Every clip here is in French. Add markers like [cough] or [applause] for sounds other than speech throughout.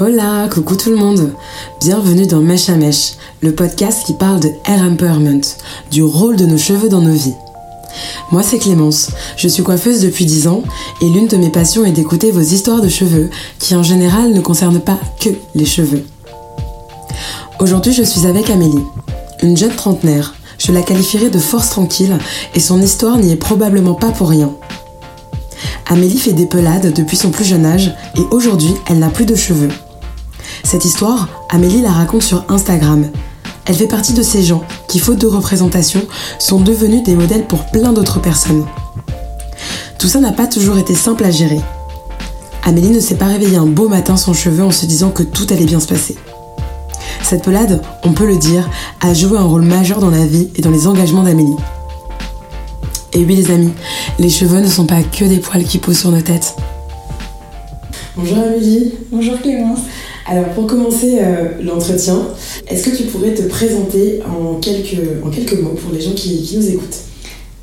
Hola, coucou tout le monde. Bienvenue dans Mèche à Mèche, le podcast qui parle de hair empowerment, du rôle de nos cheveux dans nos vies. Moi c'est Clémence, je suis coiffeuse depuis 10 ans et l'une de mes passions est d'écouter vos histoires de cheveux qui en général ne concernent pas que les cheveux. Aujourd'hui je suis avec Amélie, une jeune trentenaire. Je la qualifierais de force tranquille et son histoire n'y est probablement pas pour rien. Amélie fait des pelades depuis son plus jeune âge et aujourd'hui, elle n'a plus de cheveux. Cette histoire, Amélie la raconte sur Instagram. Elle fait partie de ces gens qui, faute de représentation, sont devenus des modèles pour plein d'autres personnes. Tout ça n'a pas toujours été simple à gérer. Amélie ne s'est pas réveillée un beau matin sans cheveux en se disant que tout allait bien se passer. Cette pelade, on peut le dire, a joué un rôle majeur dans la vie et dans les engagements d'Amélie. Et oui les amis, les cheveux ne sont pas que des poils qui posent sur nos têtes. Bonjour Amélie. Bonjour Clémence. Alors pour commencer euh, l'entretien, est-ce que tu pourrais te présenter en quelques, en quelques mots pour les gens qui, nous écoutent?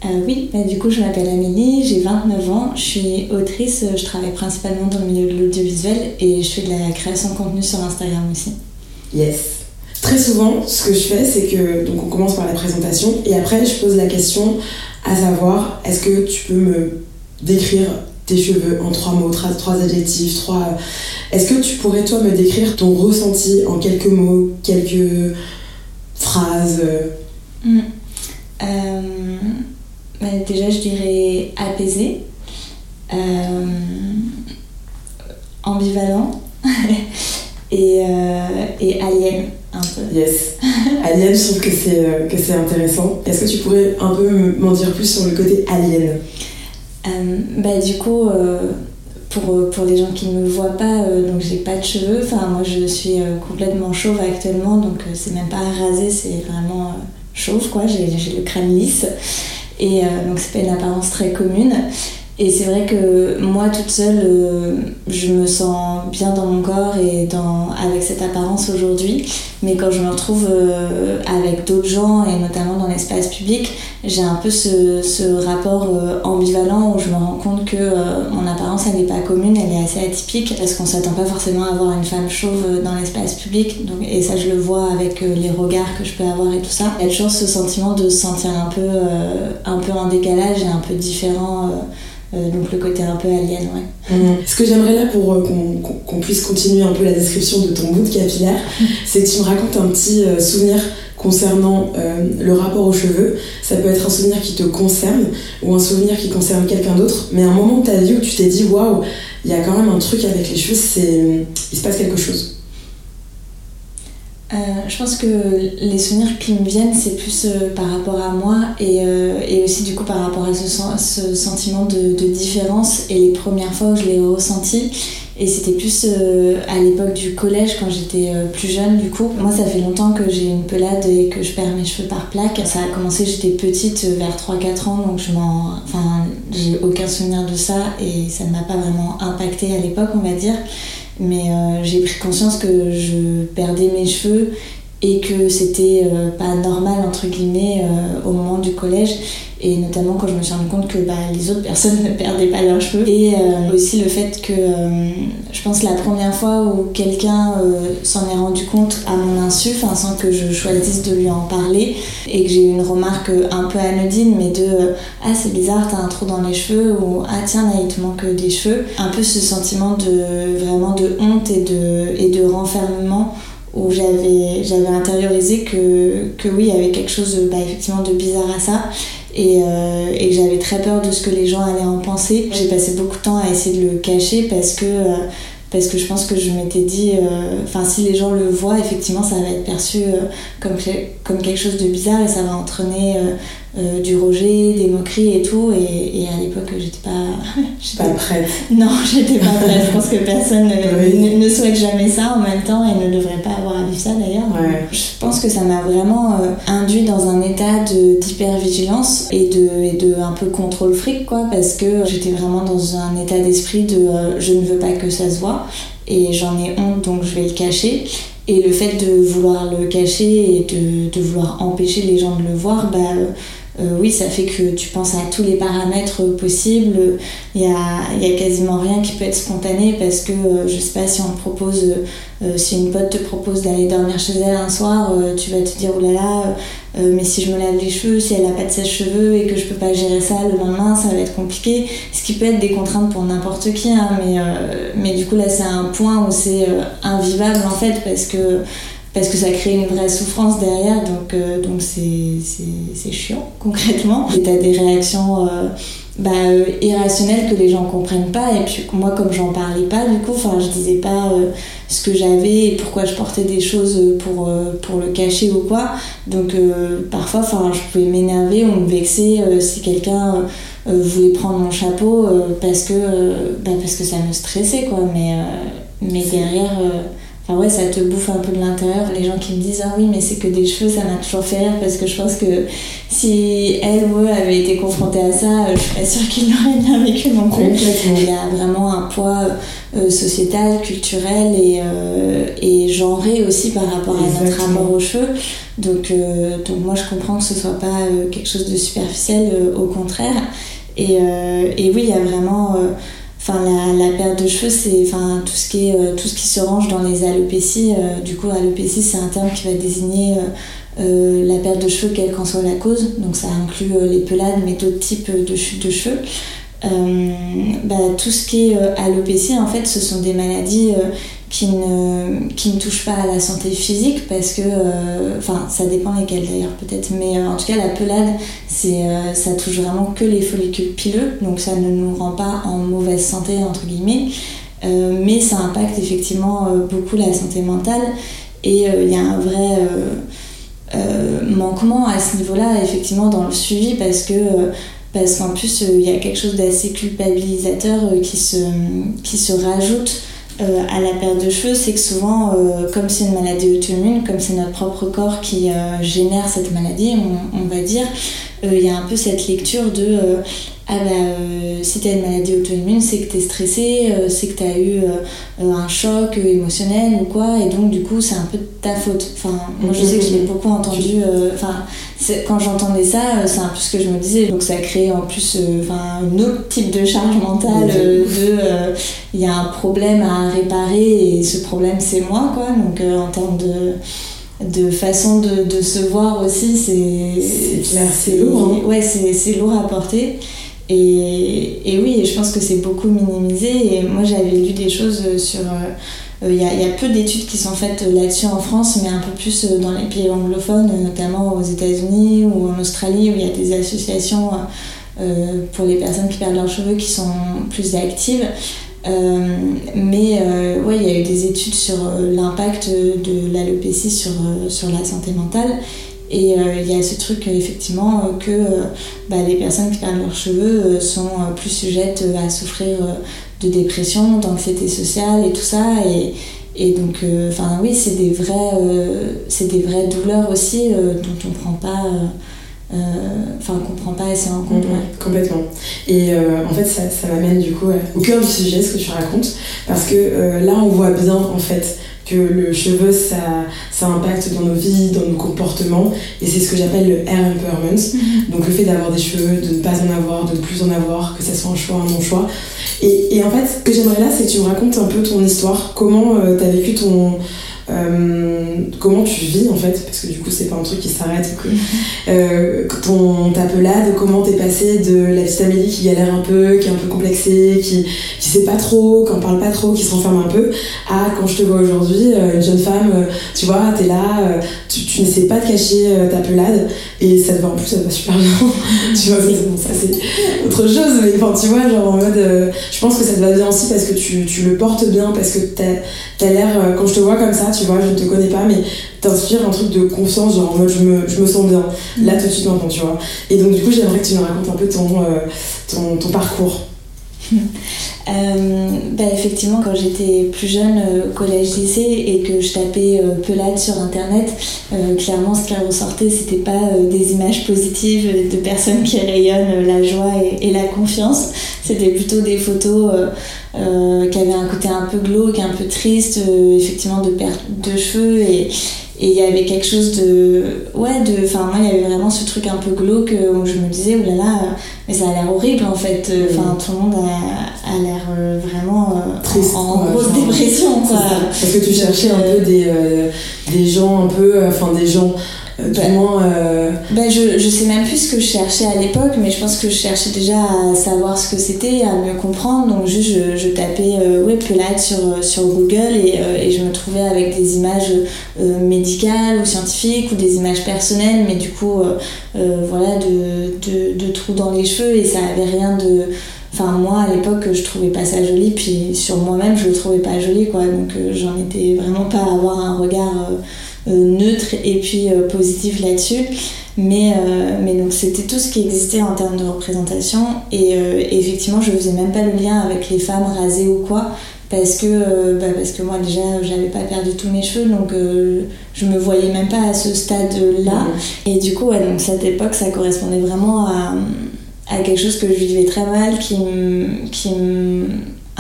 Euh, oui, bah, du coup je m'appelle Amélie, j'ai 29 ans, je suis autrice, je travaille principalement dans le milieu de l'audiovisuel et je fais de la création de contenu sur Instagram aussi. Yes. Très souvent, ce que je fais, c'est que donc on commence par la présentation et après je pose la question à savoir est-ce que tu peux me décrire tes cheveux en trois mots, trois, adjectifs, trois. Est-ce que tu pourrais toi me décrire ton ressenti en quelques mots, quelques phrases? Hmm. euh, bah, Déjà, je dirais apaisé, euh, ambivalent [laughs] et, euh, et alien Yes. Alien, je trouve que c'est, euh, que c'est intéressant. Est-ce que tu pourrais un peu m'en dire plus sur le côté alien? Euh, bah, Du coup, euh, pour, pour les gens qui ne me voient pas, donc j'ai pas de cheveux. Enfin, moi, je suis complètement chauve actuellement, donc c'est même pas rasé, c'est vraiment chauve, quoi. J'ai le crâne lisse. Et donc, c'est pas une apparence très commune. Et c'est vrai que moi toute seule, euh, je me sens bien dans mon corps et dans, avec cette apparence aujourd'hui. Mais quand je me retrouve euh, avec d'autres gens et notamment dans l'espace public, j'ai un peu ce, ce rapport euh, ambivalent où je me rends compte que mon apparence elle n'est pas commune, elle est assez atypique parce qu'on s'attend pas forcément à avoir une femme chauve dans l'espace public. Donc, et ça je le vois avec les regards que je peux avoir et tout ça. Il y a toujours ce sentiment de se sentir un peu, un peu en décalage et un peu différent euh, donc le côté un peu alien, ouais. Mhm. Ce que j'aimerais là pour euh, qu'on puisse continuer un peu la description de ton bout de capillaire, [laughs] c'est que tu me racontes un petit euh, souvenir concernant le rapport aux cheveux. Ça peut être un souvenir qui te concerne ou un souvenir qui concerne quelqu'un d'autre, mais un moment de ta vie où tu t'es dit waouh, il y a quand même un truc avec les cheveux, c'est il se passe quelque chose. Euh, je pense que les souvenirs qui me viennent, c'est plus euh, par rapport à moi et, euh, et, aussi du coup par rapport à ce, ce sentiment de, de, différence et les premières fois où je l'ai ressenti. Et c'était plus à l'époque du collège quand j'étais plus jeune du coup. Moi ça fait longtemps que j'ai une pelade et que je perds mes cheveux par plaque. Ça a commencé, j'étais petite vers 3-4 ans donc je m'en... Enfin j'ai aucun souvenir de ça et ça ne m'a pas vraiment impacté à l'époque on va dire. Mais euh, j'ai pris conscience que je perdais mes cheveux et que c'était euh, pas normal entre guillemets euh, au moment du collège. Et notamment quand je me suis rendu compte que bah, les autres personnes [laughs] ne perdaient pas leurs cheveux. Et euh, aussi le fait que je pense la première fois où quelqu'un s'en est rendu compte à mon insu sans que je choisisse de lui en parler et que j'ai eu une remarque un peu anodine mais de ah c'est bizarre t'as un trou dans les cheveux ou ah tiens là il te manque des cheveux un peu ce sentiment de vraiment de honte et de, et de renfermement où j'avais j'avais intériorisé que, que oui il y avait quelque chose bah, effectivement de bizarre à ça et, euh, et j'avais très peur de ce que les gens allaient en penser. J'ai passé beaucoup de temps à essayer de le cacher parce que, euh, parce que je pense que je m'étais dit, euh, enfin si les gens le voient, effectivement ça va être perçu comme, comme quelque chose de bizarre et ça va entraîner euh, du rejet, des moqueries et tout. Et, et à l'époque, j'étais pas. [laughs] pas prête. [laughs] Non, j'étais pas prête. Je pense que personne ne, ne, souhaite jamais ça en même temps et ne devrait pas avoir à vivre ça d'ailleurs. Je pense que ça m'a vraiment euh, induit dans un état d'hypervigilance et de, et de un peu contrôle fric, quoi, parce que j'étais vraiment dans un état d'esprit de euh, je ne veux pas que ça se voit et j'en ai honte donc je vais le cacher. Et le fait de vouloir le cacher et de, vouloir empêcher les gens de le voir, bah, oui, ça fait que tu penses à tous les paramètres possibles. Il y a, a quasiment rien qui peut être spontané parce que, je sais pas, si on te propose, si une pote te propose d'aller dormir chez elle un soir, tu vas te dire, oh là là, mais si je me lave les cheveux, si elle a pas de sèche-cheveux et que je peux pas gérer ça le lendemain, ça va être compliqué. Ce qui peut être des contraintes pour n'importe qui, hein, mais, mais du coup là c'est un point où c'est invivable en fait parce que parce que ça crée une vraie souffrance derrière, donc euh, donc c'est chiant [laughs] concrètement. Et t'as des réactions euh, bah, euh, irrationnelles que les gens comprennent pas, et puis moi comme j'en parlais pas, du coup, enfin je disais pas ce que j'avais et pourquoi je portais des choses pour, pour le cacher ou quoi, donc parfois je pouvais m'énerver ou me vexer si quelqu'un voulait prendre mon chapeau parce que bah, parce que ça me stressait quoi, mais mais derrière ah ouais, ça te bouffe un peu de l'intérieur. Les gens qui me disent Ah oui, mais c'est que des cheveux, ça m'a toujours fait rire parce que je pense que si elle ou eux avaient été confrontés à ça, je suis pas sûre qu'ils l'auraient bien vécu non plus. Il y a vraiment un poids euh, sociétal, culturel et, euh, et genré aussi par rapport à notre rapport aux cheveux. Donc, euh, donc moi, je comprends que ce soit pas quelque chose de superficiel, au contraire. Et, et oui, il y a vraiment La, perte de cheveux, c'est enfin, tout, ce qui est, euh, tout ce qui se range dans les alopécies. Euh, du coup, alopécie, c'est un terme qui va désigner euh, la perte de cheveux, quelle qu'en soit la cause. Donc, ça inclut les pelades, mais d'autres types de chute de cheveux. Bah, tout ce qui est alopécie, en fait, ce sont des maladies qui ne, qui ne touchent pas à la santé physique parce que, euh, enfin, ça dépend lesquels d'ailleurs peut-être, mais euh, en tout cas la pelade, euh, ça touche vraiment que les follicules pileux, donc ça ne nous rend pas en mauvaise santé entre guillemets, mais ça impacte effectivement beaucoup la santé mentale et il y a un vrai manquement à ce niveau-là effectivement dans le suivi parce que parce qu'en plus il y a quelque chose d'assez culpabilisateur qui se, qui se rajoute euh, à la perte de cheveux, c'est que souvent, euh, comme c'est une maladie auto-immune, comme c'est notre propre corps qui euh, génère cette maladie, on, on va dire, il y a un peu cette lecture de ah bah euh, si t'as une maladie auto-immune, c'est que t'es stressé, euh, c'est que t'as eu euh, un choc émotionnel ou quoi, et donc du coup c'est un peu de ta faute. Enfin, moi je sais que je l'ai beaucoup entendu, enfin, quand j'entendais ça, c'est un peu ce que je me disais, donc ça crée en plus enfin un autre type de charge mentale de il y a un problème à réparer et ce problème c'est moi quoi, donc en termes de de façon de, de, se voir aussi, c'est c'est lourd. Hein. Ouais, c'est lourd à porter. Et, et, oui, je pense que c'est beaucoup minimisé. Et moi, j'avais lu des choses sur. Euh, il y, a, peu d'études qui sont faites là-dessus en France, mais un peu plus dans les pays anglophones, notamment aux États-Unis ou en Australie, où il y a des associations euh, pour les personnes qui perdent leurs cheveux qui sont plus actives. Euh, mais euh, ouais, il y a eu des études sur l'impact de l'alopécie sur, sur la santé mentale. Et euh, il y a ce truc euh, effectivement euh, que bah, les personnes qui perdent leurs cheveux sont plus sujettes à souffrir de dépression, d'anxiété sociale et tout ça. Et, et donc, enfin oui, c'est des, des vraies douleurs aussi dont on prend pas. Enfin qu'on prend pas assez en compte. Mm-hmm. Complètement. Et en fait, ça, ça m'amène du coup au cœur du sujet, ce que tu racontes, parce que là, on voit bien en fait que le cheveu, ça, ça impacte dans nos vies, dans nos comportements. Et c'est ce que j'appelle le hair empowerment. Mhm. Donc le fait d'avoir des cheveux, de ne pas en avoir, de ne plus en avoir, que ça soit un choix, un non-choix. Et, et, en fait, ce que j'aimerais là, c'est que tu me racontes un peu ton histoire. Comment euh, tu as vécu ton euh, comment tu vis en fait parce que du coup c'est pas un truc qui s'arrête [laughs] euh, ton ta pelade comment t'es passé de la petite Amélie qui galère un peu qui est un peu complexée qui qui sait pas trop qui en parle pas trop qui se renferme un peu à quand je te vois aujourd'hui euh, une jeune femme euh, tu vois t'es là tu, tu n'essaies pas de cacher ta pelade et ça te va en plus ça te va super bien. [laughs] Tu vois ça c'est autre chose mais enfin tu vois genre en mode je pense que ça te va bien aussi parce que tu, tu le portes bien parce que t'as as, l'air quand je te vois comme ça tu vois, je ne te connais pas, mais t'inspires un truc de confiance, genre en mode je me, je me sens bien, là tout de suite maintenant, tu vois. Et donc du coup, j'aimerais que tu nous racontes un peu ton, euh, ton, ton parcours. [laughs] Euh, bah, effectivement, quand j'étais plus jeune, euh, collège-lycée, et que je tapais euh, pelade sur internet, clairement ce qui ressortait, c'était pas des images positives de personnes qui rayonnent la joie et, la confiance, c'était plutôt des photos qui avaient un côté un peu glauque, un peu triste, effectivement de perte de cheveux. Et, et il y avait quelque chose de ouais de enfin moi il y avait vraiment ce truc un peu glauque où je me disais oh là là mais ça a l'air horrible en fait. Enfin tout le monde a, a l'air vraiment Triste, en, grosse dépression quoi. Parce que tu cherchais un peu des, des gens un peu enfin des gens euh, ben, je, je sais même plus ce que je cherchais à l'époque, mais je pense que je cherchais déjà à savoir ce que c'était, à mieux comprendre. Donc juste je, je tapais euh, web sur, sur Google et, euh, et, je me trouvais avec des images euh, médicales ou scientifiques ou des images personnelles, mais du coup voilà de, de, de, trous dans les cheveux et ça avait rien de... Enfin moi à l'époque je trouvais pas ça joli, puis sur moi-même je le trouvais pas joli quoi, donc j'en étais vraiment pas à avoir un regard euh, neutre et puis euh, positif là-dessus. Mais, euh, mais donc c'était tout ce qui existait en termes de représentation. Et, effectivement je faisais même pas le lien avec les femmes rasées ou quoi parce que, bah parce que moi déjà j'avais pas perdu tous mes cheveux. Donc je me voyais même pas à ce stade là et du coup ouais, donc cette époque ça correspondait vraiment à, à quelque chose que je vivais très mal qui qui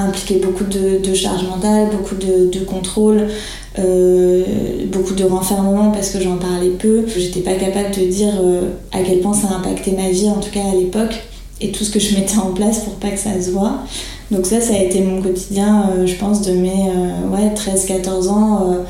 impliquait beaucoup de, de charge mentale beaucoup de, de contrôle euh, beaucoup de renfermement parce que j'en parlais peu. J'étais pas capable de dire euh, à quel point ça a impacté ma vie, en tout cas à l'époque, et tout ce que je mettais en place pour pas que ça se voit. Donc ça, ça a été mon quotidien, euh, je pense, de mes ouais, 13-14 ans.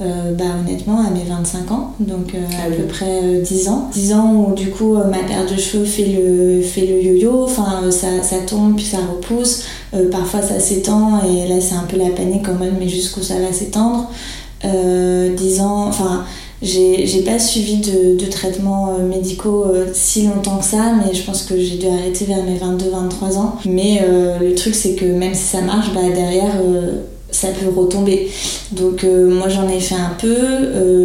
bah, honnêtement à mes 25 ans, donc à peu près 10 ans. 10 ans où du coup ma paire de cheveux fait le, fait le yo-yo, enfin ça, ça, tombe puis ça repousse, parfois ça s'étend et là c'est un peu la panique en mode mais jusqu'où ça va s'étendre. Euh, enfin, j'ai pas suivi de, traitements euh, médicaux euh, si longtemps que ça, mais je pense que j'ai dû arrêter vers mes 22-23 ans. Mais le truc, c'est que même si ça marche, bah, derrière, ça peut retomber. Donc moi j'en ai fait un peu,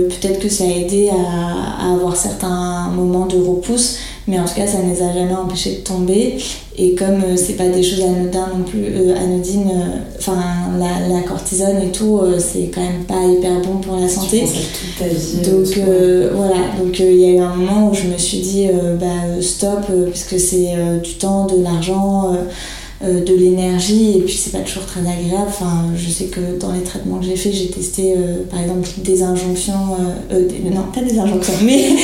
peut-être que ça a aidé à, avoir certains moments de repousse, mais en tout cas ça ne les a jamais empêchés de tomber. Et comme euh, c'est pas des choses anodines non plus, euh, anodines, euh, enfin la, la, cortisone et tout, c'est quand même pas hyper bon pour la santé. donc voilà, donc il y a eu un moment où je me suis dit bah stop, parce que c'est du temps, de l'argent euh, de l'énergie et puis c'est pas toujours très agréable. Enfin, je sais que dans les traitements que j'ai fait, j'ai testé euh, par exemple des injonctions, euh, non pas des injonctions, [laughs] mais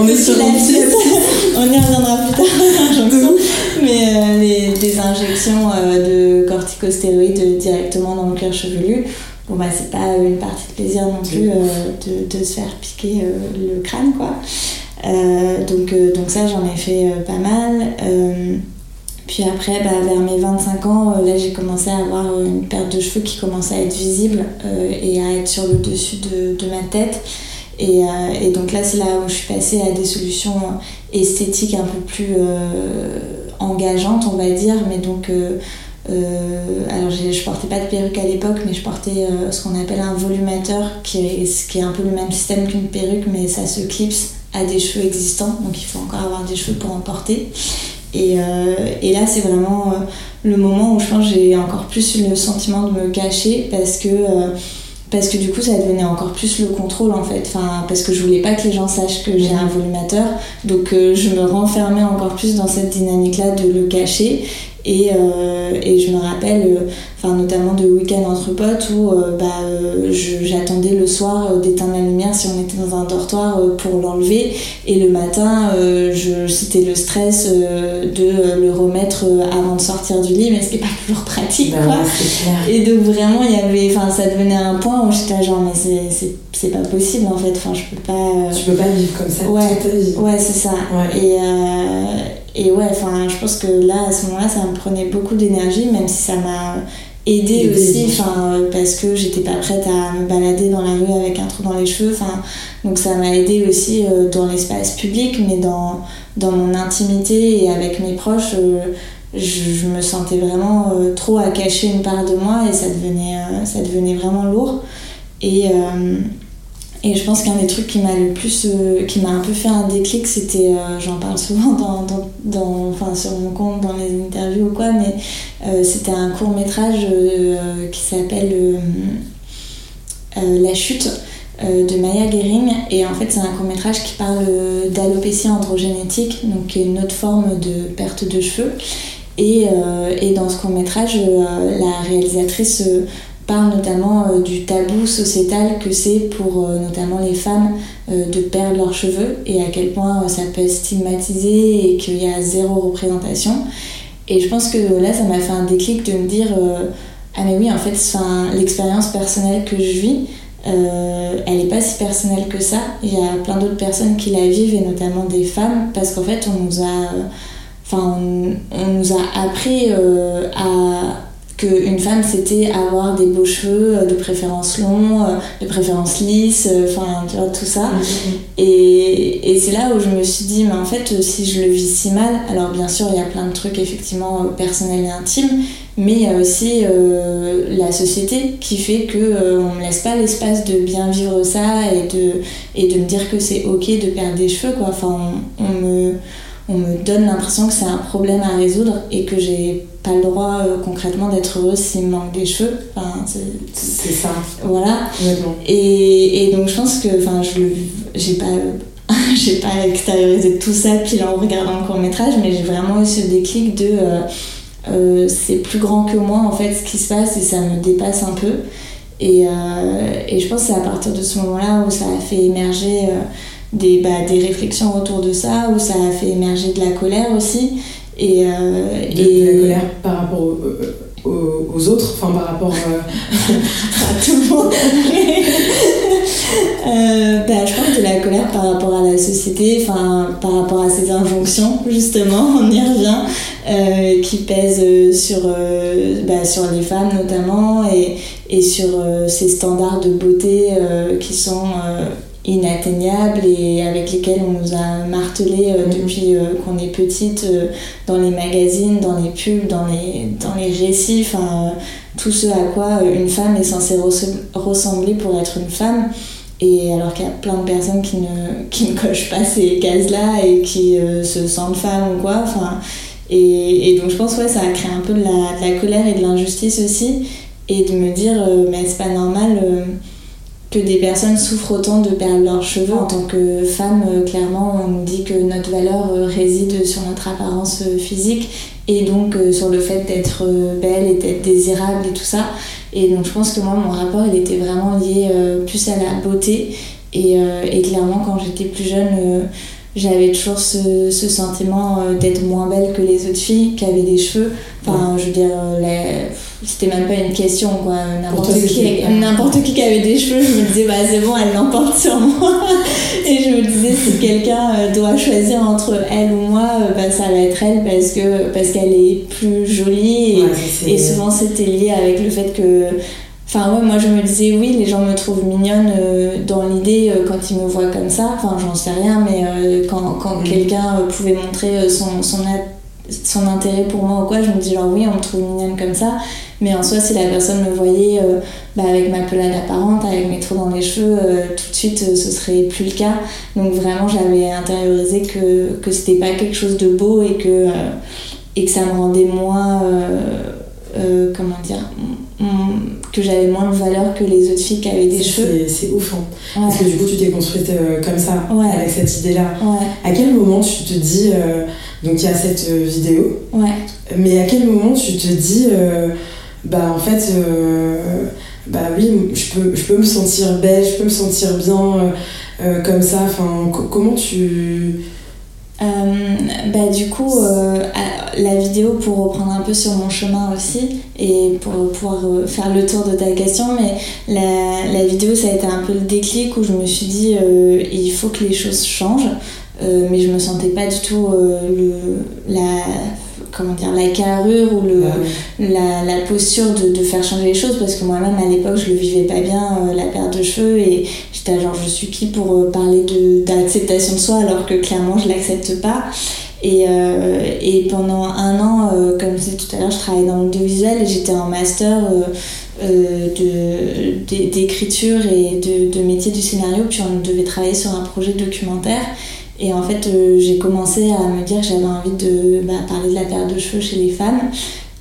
on est sur [laughs] on y reviendra plus tard, [laughs] mais des injections de corticostéroïdes directement dans le cœur chevelu. Bon bah c'est pas une partie de plaisir non plus de, de, se faire piquer le crâne quoi. donc, donc ça j'en ai fait pas mal. Puis après, bah, vers mes 25 ans, euh, là j'ai commencé à avoir euh, une perte de cheveux qui commençait à être visible euh, et à être sur le dessus de, ma tête. Et, donc là, c'est là où je suis passée à des solutions esthétiques un peu plus engageantes, on va dire. Mais donc, alors je portais pas de perruque à l'époque, mais je portais ce qu'on appelle un volumateur, qui est, qui est un peu le même système qu'une perruque, mais ça se clipse à des cheveux existants. Donc il faut encore avoir des cheveux pour en porter. Et, euh, et là, c'est vraiment euh, le moment où je pense j'ai encore plus le sentiment de me cacher parce que, euh, parce que du coup, ça devenait encore plus le contrôle en fait. Enfin, parce que je voulais pas que les gens sachent que j'ai un volumateur. Donc, je me renfermais encore plus dans cette dynamique-là de le cacher. Et, et je me rappelle enfin notamment de week-end entre potes où euh, bah, euh, j'attendais le soir euh, d'éteindre la lumière si on était dans un dortoir pour l'enlever. Et le matin c'était le stress de le remettre avant de sortir du lit mais ce n'est pas toujours pratique bah quoi. et donc vraiment il y avait enfin ça devenait un point où j'étais genre mais c'est pas possible en fait. Enfin je peux pas tu peux pas vivre comme ça ouais ouais c'est ça. Et et ouais enfin je pense que là à ce moment-là ça me prenait beaucoup d'énergie même si ça m'a aider aussi enfin parce que j'étais pas prête à me balader dans la rue avec un trou dans les cheveux enfin donc ça m'a aidé aussi euh, dans l'espace public mais dans dans mon intimité et avec mes proches euh, je, me sentais vraiment euh, trop à cacher une part de moi et ça devenait ça devenait vraiment lourd. Et et je pense qu'un des trucs qui m'a le plus, euh, qui m'a un peu fait un déclic, c'était, euh, j'en parle souvent dans, dans, dans, enfin, sur mon compte, dans les interviews ou quoi, mais euh, c'était un court métrage qui s'appelle La chute de Maya Gering. Et en fait, c'est un court métrage qui parle d'alopécie androgénétique, donc qui est une autre forme de perte de cheveux. Et, et dans ce court métrage, la réalisatrice parle notamment du tabou sociétal que c'est pour notamment les femmes de perdre leurs cheveux et à quel point ça peut être stigmatisé et qu'il y a zéro représentation. Et je pense que là, ça m'a fait un déclic de me dire ah mais oui, en fait, l'expérience personnelle que je vis, euh, elle n'est pas si personnelle que ça. Il y a plein d'autres personnes qui la vivent, et notamment des femmes, parce qu'en fait, on nous a, enfin, on, nous a appris euh, à qu'une femme c'était avoir des beaux cheveux, euh, de préférence longs, de préférence lisses, enfin, tu vois, tout ça. Mm-hmm. Et, et c'est là où je me suis dit, mais en fait, si je le vis si mal, alors bien sûr, il y a plein de trucs effectivement personnels et intimes, mais il y a aussi euh, la société qui fait que euh, on me laisse pas l'espace de bien vivre ça et de, et de me dire que c'est ok de perdre des cheveux quoi. Enfin, on, me, on me donne l'impression que c'est un problème à résoudre et que j'ai pas le droit euh, concrètement d'être heureuse s'il me manque des cheveux. Enfin, c'est ça. Voilà. Et, et, donc je pense que enfin je j'ai pas [laughs] j'ai pas extériorisé tout ça puis en regardant le court métrage mais j'ai vraiment eu ce déclic de euh, c'est plus grand que moi en fait ce qui se passe et ça me dépasse un peu. Et, euh, et je pense que c'est à partir de ce moment-là où ça a fait émerger euh, des, bah, des réflexions autour de ça, où ça a fait émerger de la colère aussi. Et, de, et... la colère par rapport aux, autres, enfin par rapport [laughs] à tout le monde. [laughs] bah, je pense de la colère par rapport à la société, enfin par rapport à ces injonctions justement, on y revient. Euh, qui pèse euh, sur, euh, bah, sur les femmes notamment et, et sur ces standards de beauté qui sont inatteignables et avec lesquels on nous a martelé mhm. depuis qu'on est petite dans les magazines, dans les pubs, dans les, dans les récits, enfin tout ce à quoi une femme est censée ressembler pour être une femme. Et alors qu'il y a plein de personnes qui ne, [laughs] qui ne cochent pas ces cases-là et qui se sentent femmes ou quoi. Enfin, et, donc je pense que ça a créé un peu de la, colère et de l'injustice aussi. Et de me dire, euh, mais c'est pas normal euh, que des personnes souffrent autant de perdre leurs cheveux. En tant que femme, euh, clairement, on nous dit que notre valeur réside sur notre apparence physique et donc sur le fait d'être belle et d'être désirable et tout ça. Et donc je pense que moi, mon rapport, il était vraiment lié plus à la beauté. Et, et clairement, quand j'étais plus jeune, j'avais toujours ce, ce sentiment euh, d'être moins belle que les autres filles qui avaient des cheveux. Enfin, je veux dire, euh, c'était même pas une question, quoi. N'importe qui, n'importe qui qui avait des cheveux, je me disais, bah c'est bon, elle l'emporte sur moi. [laughs] Et je me disais, si quelqu'un euh, doit choisir entre elle ou moi, bah, ça va être elle parce que parce qu'elle est plus jolie. Et, et souvent, c'était lié avec le fait que Enfin ouais, moi je me disais oui, les gens me trouvent mignonne euh, dans l'idée euh, quand ils me voient comme ça. Enfin j'en sais rien, mais euh, quand, quand mm. quelqu'un pouvait montrer son, son, son, intérêt pour moi ou quoi, je me dis genre oui, on me trouve mignonne comme ça. Mais en soi, si la personne me voyait bah, avec ma pelade apparente, avec mes trous dans les cheveux, tout de suite ce serait plus le cas. Donc vraiment j'avais intériorisé que, que c'était pas quelque chose de beau et que, et que ça me rendait moins... comment dire que j'avais moins de valeur que les autres filles qui avaient des cheveux. C'est ouf, hein. Parce que du coup, tu t'es construite euh, comme ça, avec cette idée-là. À quel moment tu te dis. Euh, donc, il y a cette euh, vidéo. Mais à quel moment tu te dis. bah, en fait. bah oui, je peux, je peux me sentir belle, je peux me sentir bien comme ça. Enfin, comment tu euh, bah, du coup, euh, la vidéo pour reprendre un peu sur mon chemin aussi et pour pouvoir euh, faire le tour de ta question, mais la, la, vidéo ça a été un peu le déclic où je me suis dit il faut que les choses changent, mais je me sentais pas du tout le, la comment dire, la carrure ou le, la, la, posture de, de, faire changer les choses parce que moi-même à l'époque je le vivais pas bien la perte de cheveux et j'étais genre je suis qui pour euh, parler d'acceptation de, soi alors que clairement je l'accepte pas. Et, euh, et, pendant un an euh, comme je disais tout à l'heure je travaillais dans l'audiovisuel et j'étais en master d'écriture et de, de, métier du scénario puis on devait travailler sur un projet documentaire et en fait, j'ai commencé à me dire que j'avais envie de bah, parler de la perte de cheveux chez les femmes.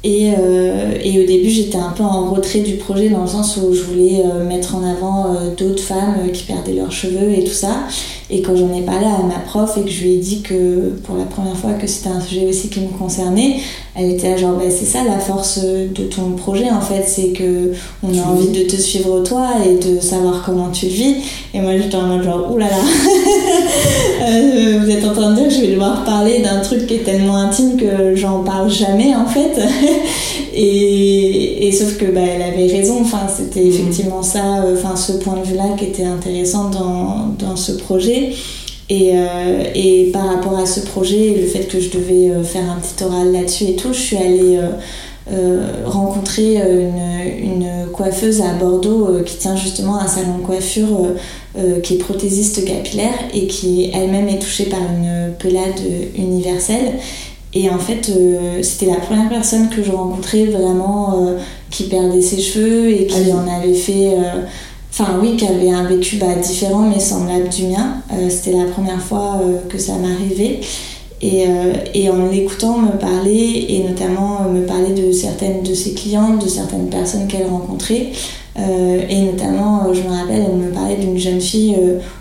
Et, euh, et, au début, j'étais un peu en retrait du projet dans le sens où je voulais euh, mettre en avant euh, d'autres femmes qui perdaient leurs cheveux et tout ça. Et quand j'en ai parlé à ma prof et que je lui ai dit que pour la première fois que c'était un sujet aussi qui me concernait, elle était genre bah, c'est ça la force de ton projet en fait c'est que on a envie de te suivre toi et de savoir comment tu vis. Et moi j'étais en mode genre oulala [laughs] euh, vous êtes en train de dire que je vais devoir parler d'un truc qui est tellement intime que j'en parle jamais en fait et, et, sauf que bah, elle avait raison enfin c'était mhm. effectivement ça euh, enfin ce point de vue là qui était intéressant dans, dans ce projet et, euh, et, par rapport à ce projet le fait que je devais euh, faire un petit oral là-dessus et tout, je suis allée euh, rencontrer une, une, coiffeuse à Bordeaux qui tient justement un salon de coiffure qui est prothésiste capillaire et qui elle-même est touchée par une pelade universelle. Et en fait, c'était la première personne que je rencontrais vraiment qui perdait ses cheveux et qui ah en avait fait enfin oui, qui avait un vécu bah, différent mais semblable du mien. Euh, c'était la première fois euh, que ça m'arrivait. Et, euh, et, en l'écoutant me parler, et notamment me parler de certaines de ses clientes, de certaines personnes qu'elle rencontrait. et notamment, je me rappelle, elle me parlait d'une jeune fille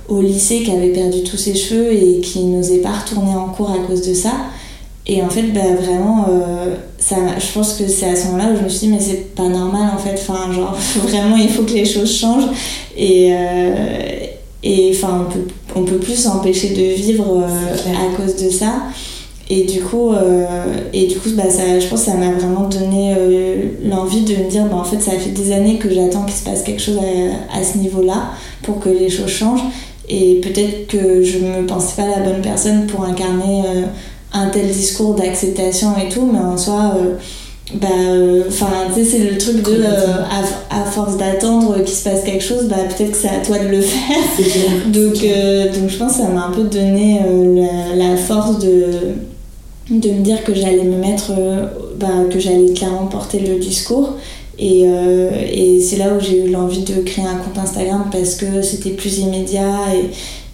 au lycée qui avait perdu tous ses cheveux et qui n'osait pas retourner en cours à cause de ça. Et en fait, bah, vraiment, euh, ça, je pense que c'est à ce moment-là où je me suis dit, mais c'est pas normal en fait. Enfin, genre, [laughs] vraiment, il faut que les choses changent. Et, euh, et enfin, on peut, on peut plus s'empêcher de vivre euh, à cause de ça. Et du coup, et du coup bah, ça, je pense que ça m'a vraiment donné l'envie de me dire, bah, en fait, ça fait des années que j'attends qu'il se passe quelque chose à, à ce niveau-là pour que les choses changent. Et peut-être que je me pensais pas la bonne personne pour incarner un tel discours d'acceptation et tout, mais en soi, euh, bah, euh, enfin, tu sais, c'est le truc de, euh, à, force d'attendre qu'il se passe quelque chose, bah, peut-être que c'est à toi de le [laughs] faire. donc, donc, je pense que ça m'a un peu donné la, force de, de me dire que j'allais me mettre, bah, que j'allais clairement porter le discours. Et, et c'est là où j'ai eu l'envie de créer un compte Instagram parce que c'était plus immédiat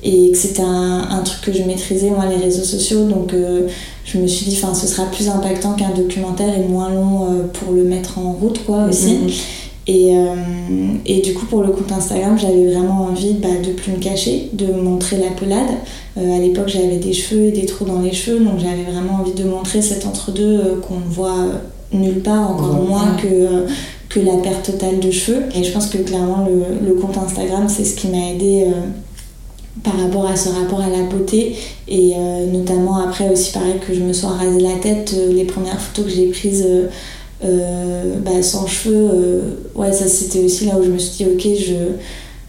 et, que c'était un, un, truc que je maîtrisais moi les réseaux sociaux. Donc euh, je me suis dit enfin ce sera plus impactant qu'un documentaire et moins long euh, pour le mettre en route quoi aussi. Mhm. et, euh, et du coup pour le compte Instagram j'avais vraiment envie bah, de plus me cacher de montrer la pelade à l'époque j'avais des cheveux et des trous dans les cheveux donc j'avais vraiment envie de montrer cet entre-deux qu'on ne voit nulle part encore moins que que la perte totale de cheveux. Et je pense que clairement le, le compte Instagram c'est ce qui m'a aidé par rapport à ce rapport à la beauté. Et euh, notamment après aussi pareil que je me sois rasé la tête euh, les premières photos que j'ai prises euh, bah, sans cheveux ouais ça c'était aussi là où je me suis dit ok je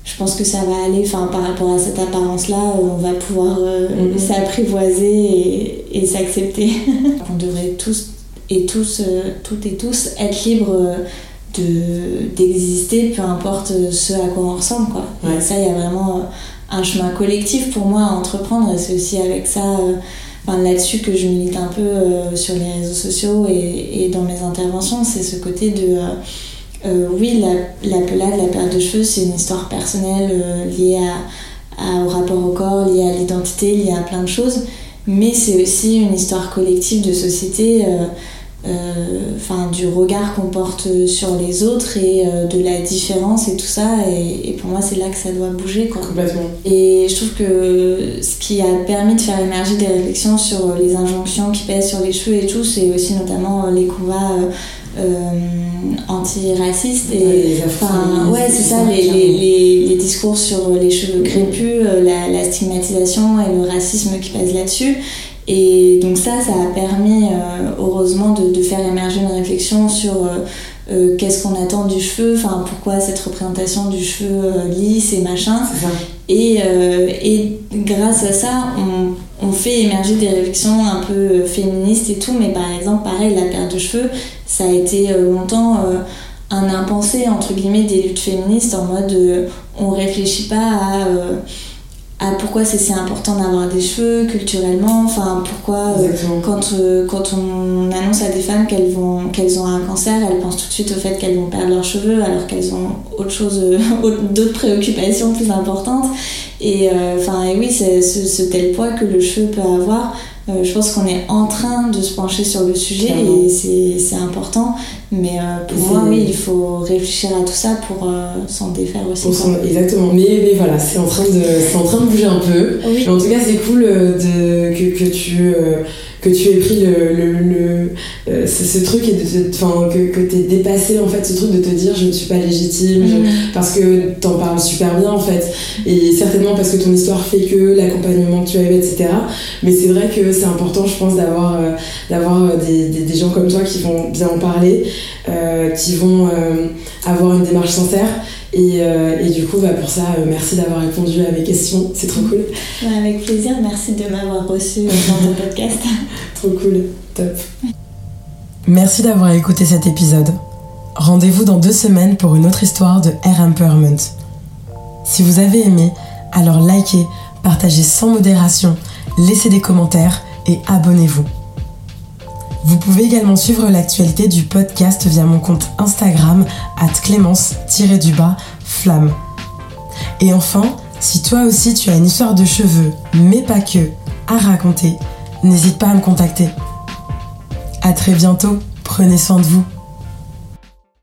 je pense que ça va aller. Enfin par rapport à cette apparence là on va pouvoir mm-hmm. s'apprivoiser et, et s'accepter. [laughs] On devrait tous et tous toutes et tous être libres de d'exister peu importe ce à quoi on ressemble quoi. Et ça il y a vraiment un chemin collectif pour moi à entreprendre et c'est aussi avec ça euh, là-dessus que je milite un peu euh, sur les réseaux sociaux et, et dans mes interventions c'est ce côté de euh, oui la, la pelade la perte de cheveux c'est une histoire personnelle liée à, au rapport au corps liée à l'identité liée à plein de choses mais c'est aussi une histoire collective de société enfin du regard qu'on porte sur les autres et euh, de la différence et tout ça et, pour moi c'est là que ça doit bouger quoi. Complètement. Et je trouve que ce qui a permis de faire émerger des réflexions sur les injonctions qui pèsent sur les cheveux et tout c'est aussi notamment les combats euh, antiracistes et enfin ouais c'est ça les, les, les, discours sur les cheveux crépus la, la stigmatisation et le racisme qui pèse là-dessus et donc ça, ça a permis, euh, heureusement, de, de, faire émerger une réflexion sur euh, euh qu'est-ce qu'on attend du cheveu, enfin pourquoi cette représentation du cheveu lisse et machin. Et, et, grâce à ça, on, on, fait émerger des réflexions un peu féministes et tout, mais par exemple, pareil, la perte de cheveux, ça a été longtemps un impensé, entre guillemets, des luttes féministes en mode on réfléchit pas à à pourquoi c'est si important d'avoir des cheveux culturellement, enfin pourquoi euh, quand, euh, quand on annonce à des femmes qu'elles vont qu'elles ont un cancer, elles pensent tout de suite au fait qu'elles vont perdre leurs cheveux alors qu'elles ont autre chose [laughs] euh, d'autres préoccupations plus importantes. Et enfin et oui c'est ce, tel poids que le cheveu peut avoir. Je pense qu'on est en train de se pencher sur le sujet et c'est important Mais euh, pour moi, oui, il faut réfléchir à tout ça pour euh, s'en défaire aussi. exactement. Mais, mais voilà, c'est en, train de, en train de bouger un peu. Mais en tout cas, c'est cool de, que, que tu que tu aies pris le, le, euh, ce, truc et de, enfin que, que tu aies dépassé en fait ce truc de te dire je ne suis pas légitime mm. parce que tu en parles super bien en fait et certainement parce que ton histoire fait que l'accompagnement que tu as eu etc mais c'est vrai que c'est important je pense d'avoir euh, d'avoir des, des, des, gens comme toi qui vont bien en parler euh, qui vont avoir une démarche sincère et, euh, et, du coup, bah, pour ça, euh, merci d'avoir répondu à mes questions. C'est trop cool. avec plaisir. Merci de m'avoir reçu dans ton podcast. [laughs] trop cool. Top. Merci d'avoir écouté cet épisode. Rendez-vous dans deux semaines pour une autre histoire de Air Empowerment. Si vous avez aimé, alors likez, partagez sans modération, laissez des commentaires et abonnez-vous. Vous pouvez également suivre l'actualité du podcast via mon compte Instagram at clémence-du-bas flamme. Et enfin, si toi aussi tu as une histoire de cheveux, mais pas que, à raconter, n'hésite pas à me contacter. A très bientôt, prenez soin de vous.